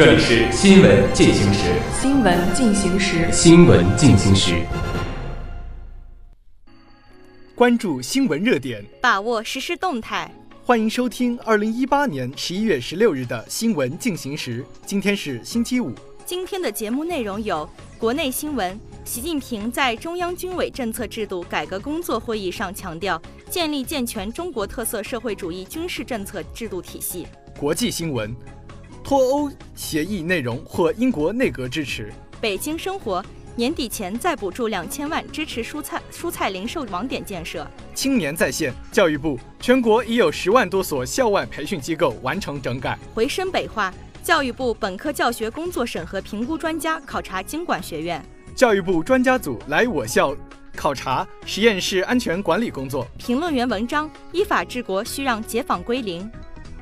这里是新闻进行时。新闻进行时。新闻进行时。关注新闻热点，把握实时动态。欢迎收听二零一八年十一月十六日的新闻进行时。今天是星期五。今天的节目内容有：国内新闻。习近平在中央军委政策制度改革工作会议上强调，建立健全中国特色社会主义军事政策制度体系。国际新闻：脱欧协议内容获英国内阁支持。北京生活：年底前再补助两千万支持蔬菜蔬菜零售网点建设。青年在线：教育部全国已有十万多所校外培训机构完成整改。回深北化：教育部本科教学工作审核评估专家考察经管学院。教育部专家组来我校考察实验室安全管理工作。评论员文章：依法治国需让解放归零。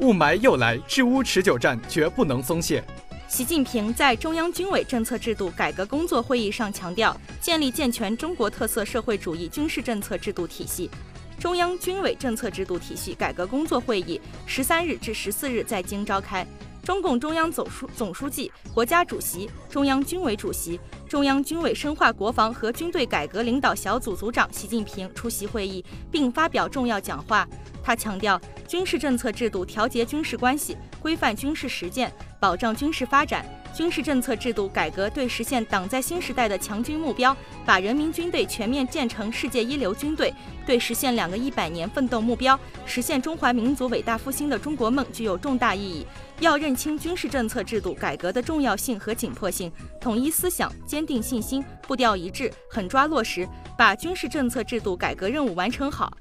雾霾又来，治污持久战绝不能松懈。习近平在中央军委政策制度改革工作会议上强调，建立健全中国特色社会主义军事政策制度体系。中央军委政策制度体系改革工作会议十三日至十四日在京召开。中共中央总书总书记、国家主席、中央军委主席、中央军委深化国防和军队改革领导小组组长习近平出席会议并发表重要讲话。他强调，军事政策制度调节军事关系，规范军事实践，保障军事发展。军事政策制度改革对实现党在新时代的强军目标，把人民军队全面建成世界一流军队，对实现两个一百年奋斗目标、实现中华民族伟大复兴的中国梦具有重大意义。要认清军事政策制度改革的重要性和紧迫性，统一思想，坚定信心，步调一致，狠抓落实，把军事政策制度改革任务完成好。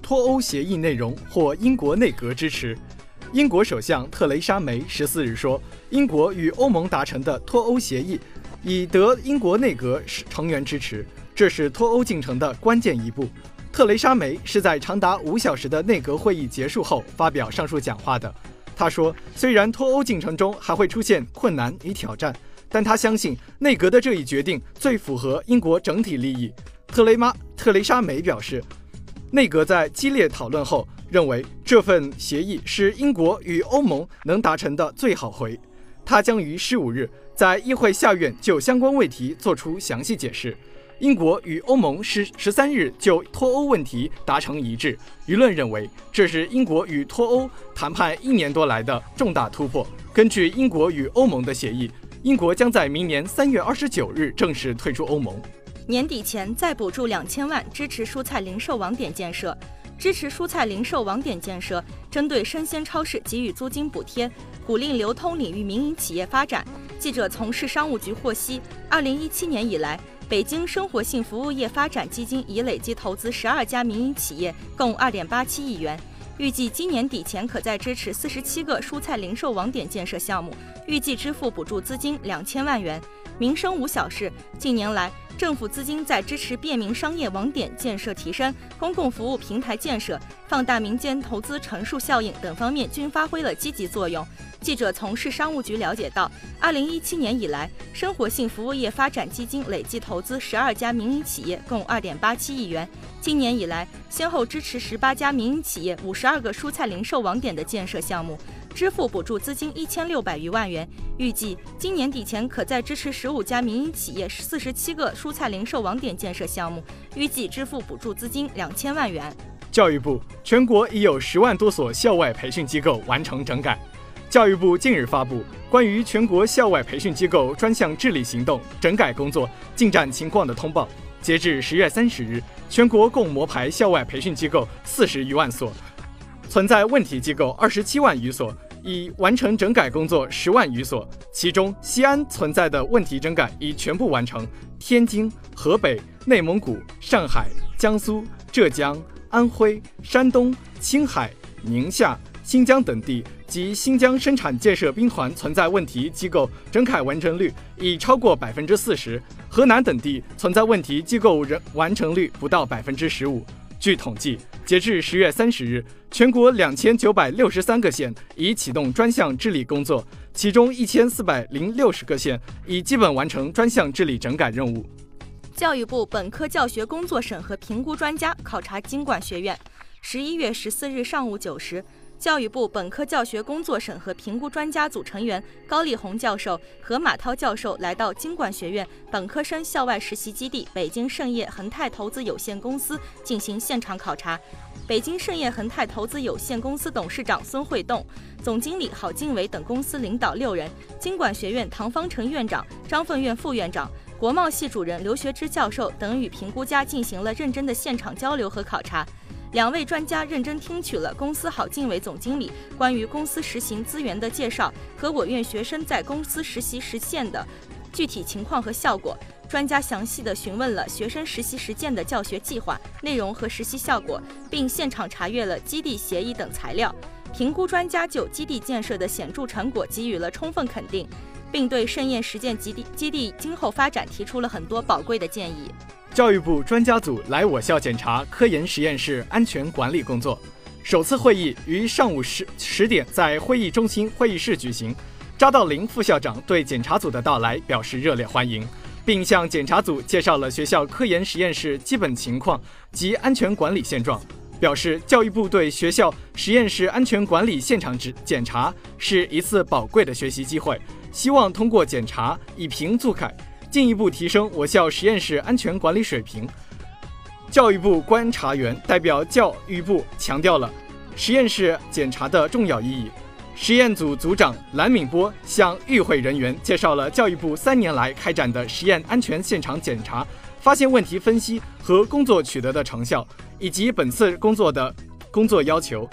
脱欧协议内容获英国内阁支持。英国首相特蕾莎梅十四日说，英国与欧盟达成的脱欧协议已得英国内阁成员支持，这是脱欧进程的关键一步。特蕾莎梅是在长达五小时的内阁会议结束后发表上述讲话的。她说，虽然脱欧进程中还会出现困难与挑战，但她相信内阁的这一决定最符合英国整体利益。特雷妈特雷莎梅表示，内阁在激烈讨论后。认为这份协议是英国与欧盟能达成的最好回，他将于十五日在议会下院就相关问题作出详细解释。英国与欧盟十十三日就脱欧问题达成一致，舆论认为这是英国与脱欧谈判一年多来的重大突破。根据英国与欧盟的协议，英国将在明年三月二十九日正式退出欧盟。年底前再补助两千万支持蔬菜零售网点建设。支持蔬菜零售网点建设，针对生鲜超市给予租金补贴，鼓励流通领域民营企业发展。记者从市商务局获悉，二零一七年以来，北京生活性服务业发展基金已累计投资十二家民营企业，共二点八七亿元。预计今年底前可再支持四十七个蔬菜零售网点建设项目，预计支付补助资金两千万元。民生无小事，近年来。政府资金在支持便民商业网点建设提升、公共服务平台建设、放大民间投资乘数效应等方面均发挥了积极作用。记者从市商务局了解到，二零一七年以来，生活性服务业发展基金累计投资十二家民营企业，共二点八七亿元。今年以来，先后支持十八家民营企业五十二个蔬菜零售网点的建设项目。支付补助资金一千六百余万元，预计今年底前可再支持十五家民营企业四十七个蔬菜零售网点建设项目，预计支付补助资金两千万元。教育部全国已有十万多所校外培训机构完成整改。教育部近日发布关于全国校外培训机构专项治理行动整改工作进展情况的通报。截至十月三十日，全国共摸排校外培训机构四十余万所，存在问题机构二十七万余所。已完成整改工作十万余所，其中西安存在的问题整改已全部完成。天津、河北、内蒙古、上海、江苏、浙江、安徽、山东、青海、宁夏、新疆等地及新疆生产建设兵团存在问题机构整改完成率已超过百分之四十，河南等地存在问题机构人完成率不到百分之十五。据统计，截至十月三十日，全国两千九百六十三个县已启动专项治理工作，其中一千四百零六十个县已基本完成专项治理整改任务。教育部本科教学工作审核评估专家考察经管学院。十一月十四日上午九时，教育部本科教学工作审核评估专家组成员高丽红教授和马涛教授来到经管学院本科生校外实习基地北京盛业恒泰投资有限公司进行现场考察。北京盛业恒泰投资有限公司董事长孙慧栋、总经理郝经纬等公司领导六人，经管学院唐方成院长、张凤院副院长、国贸系主任刘学之教授等与评估家进行了认真的现场交流和考察。两位专家认真听取了公司郝进伟总经理关于公司实行资源的介绍和我院学生在公司实习实现的具体情况和效果。专家详细的询问了学生实习实践的教学计划内容和实习效果，并现场查阅了基地协议等材料。评估专家就基地建设的显著成果给予了充分肯定，并对盛宴实践基地基地今后发展提出了很多宝贵的建议。教育部专家组来我校检查科研实验室安全管理工作。首次会议于上午十十点在会议中心会议室举行。扎道林副校长对检查组的到来表示热烈欢迎，并向检查组介绍了学校科研实验室基本情况及安全管理现状，表示教育部对学校实验室安全管理现场检检查是一次宝贵的学习机会，希望通过检查以评促改。进一步提升我校实验室安全管理水平。教育部观察员代表教育部强调了实验室检查的重要意义。实验组组长蓝敏波向与会人员介绍了教育部三年来开展的实验安全现场检查、发现问题分析和工作取得的成效，以及本次工作的工作要求。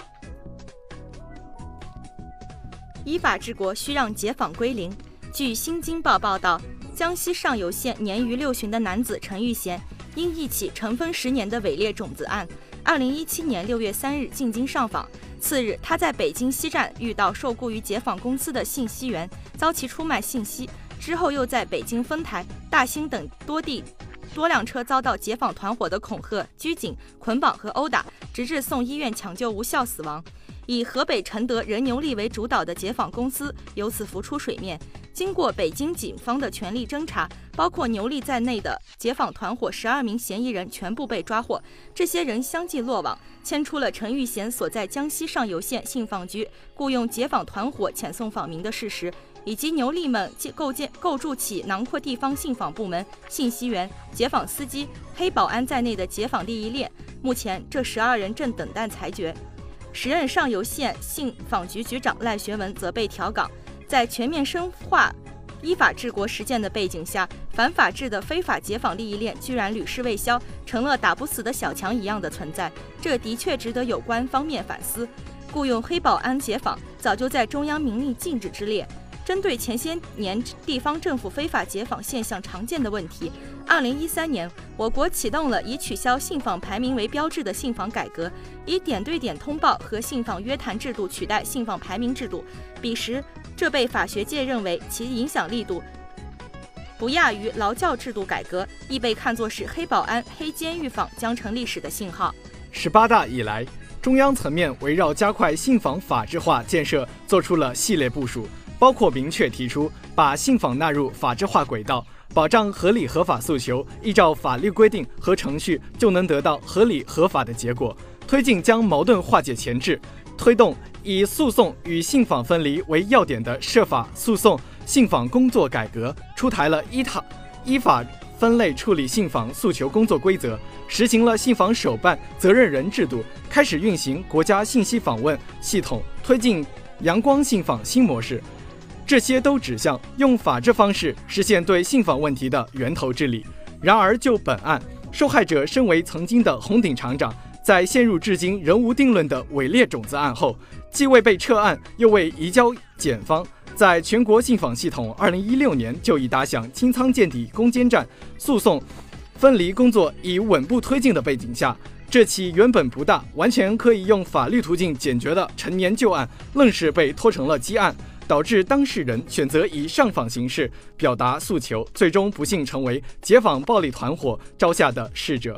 依法治国需让解放归零。据《新京报》报道。江西上犹县年逾六旬的男子陈玉贤，因一起尘封十年的伪劣种子案，二零一七年六月三日进京上访。次日，他在北京西站遇到受雇于解放公司的信息员，遭其出卖信息。之后又在北京丰台、大兴等多地多辆车遭到解放团伙的恐吓、拘谨、捆绑和殴打，直至送医院抢救无效死亡。以河北承德任牛利为主导的解放公司由此浮出水面。经过北京警方的全力侦查，包括牛利在内的解放团伙十二名嫌疑人全部被抓获。这些人相继落网，牵出了陈玉贤所在江西上游县信访局雇佣解放团伙遣送访民的事实，以及牛利们构建构筑起囊括地方信访部门、信息员、解访司机、黑保安在内的解访利益链。目前，这十二人正等待裁决。时任上游县信访局局长赖学文则被调岗。在全面深化依法治国实践的背景下，反法治的非法解放利益链居然屡试未消，成了打不死的小强一样的存在。这的确值得有关方面反思。雇佣黑保安解访，早就在中央明令禁止之列。针对前些年地方政府非法解访现象常见的问题，二零一三年，我国启动了以取消信访排名为标志的信访改革，以点对点通报和信访约谈制度取代信访排名制度。彼时，这被法学界认为其影响力度不亚于劳教制度改革，亦被看作是黑保安、黑监狱访将成历史的信号。十八大以来，中央层面围绕加快信访法治化建设做出了系列部署。包括明确提出把信访纳入法制化轨道，保障合理合法诉求依照法律规定和程序就能得到合理合法的结果；推进将矛盾化解前置；推动以诉讼与信访分离为要点的涉法诉讼信访工作改革；出台了依法依法分类处理信访诉求工作规则；实行了信访首办责任人制度；开始运行国家信息访问系统，推进阳光信访新模式。这些都指向用法治方式实现对信访问题的源头治理。然而，就本案，受害者身为曾经的红顶厂长，在陷入至今仍无定论的伪劣种子案后，既未被撤案，又未移交检方，在全国信访系统2016年就已打响清仓见底攻坚战，诉讼分离工作已稳步推进的背景下，这起原本不大、完全可以用法律途径解决的陈年旧案，愣是被拖成了积案，导致当事人选择以上访形式表达诉求，最终不幸成为解访暴力团伙招下的逝者。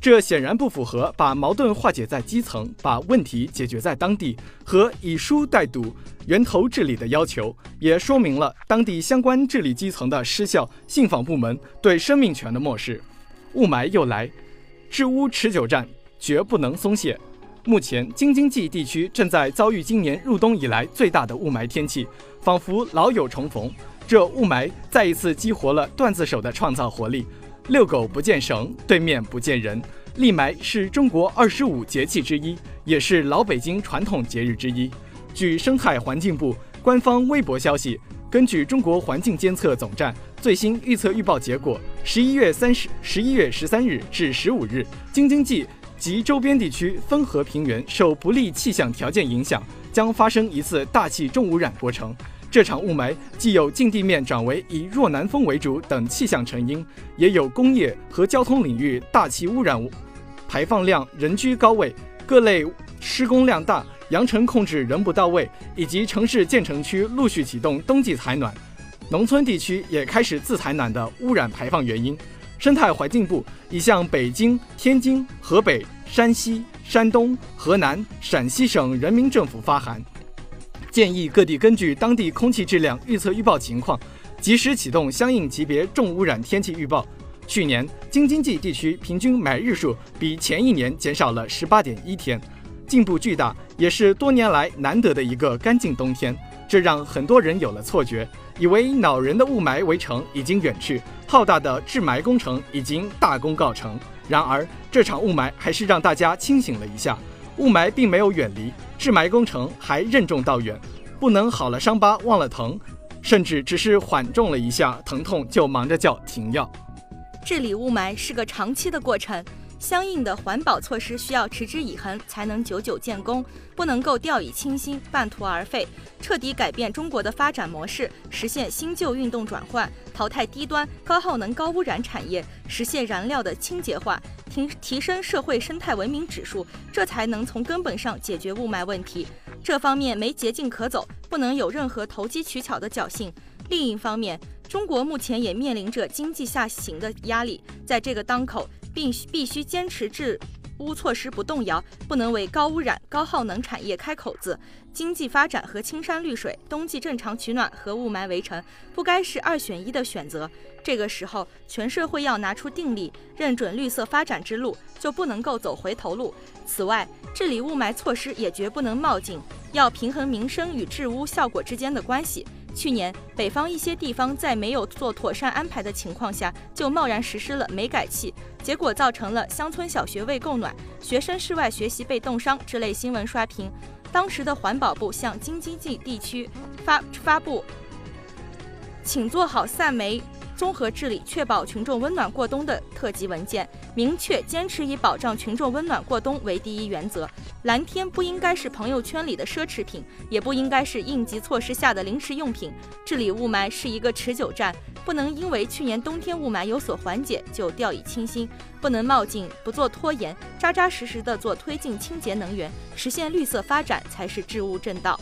这显然不符合把矛盾化解在基层、把问题解决在当地和以疏代堵、源头治理的要求，也说明了当地相关治理基层的失效、信访部门对生命权的漠视。雾霾又来，治污持久战绝不能松懈。目前，京津冀地区正在遭遇今年入冬以来最大的雾霾天气，仿佛老友重逢。这雾霾再一次激活了段子手的创造活力。遛狗不见绳，对面不见人。立霾是中国二十五节气之一，也是老北京传统节日之一。据生态环境部官方微博消息，根据中国环境监测总站最新预测预报结果，十一月三十、十一月十三日至十五日，京津冀及周边地区汾河平原受不利气象条件影响，将发生一次大气重污染过程。这场雾霾既有近地面转为以弱南风为主等气象成因，也有工业和交通领域大气污染物排放量仍居高位，各类施工量大，扬尘控制仍不到位，以及城市建成区陆续启动冬季采暖，农村地区也开始自采暖的污染排放原因，生态环境部已向北京、天津、河北、山西、山东、河南、陕西省人民政府发函。建议各地根据当地空气质量预测预报情况，及时启动相应级别重污染天气预报。去年京津冀地区平均霾日数比前一年减少了十八点一天，进步巨大，也是多年来难得的一个干净冬天。这让很多人有了错觉，以为恼人的雾霾围城已经远去，浩大的治霾工程已经大功告成。然而，这场雾霾还是让大家清醒了一下。雾霾并没有远离，治霾工程还任重道远，不能好了伤疤忘了疼，甚至只是缓重了一下疼痛就忙着叫停药。治理雾霾是个长期的过程。相应的环保措施需要持之以恒，才能久久建功，不能够掉以轻心、半途而废。彻底改变中国的发展模式，实现新旧运动转换，淘汰低端、高耗能、高污染产业，实现燃料的清洁化，提提升社会生态文明指数，这才能从根本上解决雾霾问题。这方面没捷径可走，不能有任何投机取巧的侥幸。另一方面，中国目前也面临着经济下行的压力，在这个当口。并必须坚持治污措施不动摇，不能为高污染、高耗能产业开口子。经济发展和青山绿水、冬季正常取暖和雾霾围城，不该是二选一的选择。这个时候，全社会要拿出定力，认准绿色发展之路，就不能够走回头路。此外，治理雾霾措施也绝不能冒进，要平衡民生与治污效果之间的关系。去年，北方一些地方在没有做妥善安排的情况下，就贸然实施了煤改气，结果造成了乡村小学未供暖、学生室外学习被冻伤之类新闻刷屏。当时的环保部向京津冀地区发发布，请做好散煤。综合治理，确保群众温暖过冬的特级文件，明确坚持以保障群众温暖过冬为第一原则。蓝天不应该是朋友圈里的奢侈品，也不应该是应急措施下的临时用品。治理雾霾是一个持久战，不能因为去年冬天雾霾有所缓解就掉以轻心，不能冒进，不做拖延，扎扎实实的做推进清洁能源，实现绿色发展才是治污正道。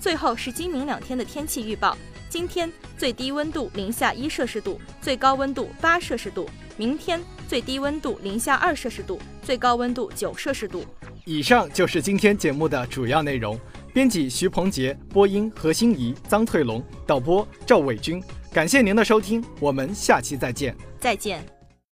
最后是今明两天的天气预报。今天最低温度零下一摄氏度，最高温度八摄氏度。明天最低温度零下二摄氏度，最高温度九摄氏度。以上就是今天节目的主要内容。编辑徐鹏杰，播音何欣怡、张翠龙，导播赵伟军。感谢您的收听，我们下期再见。再见。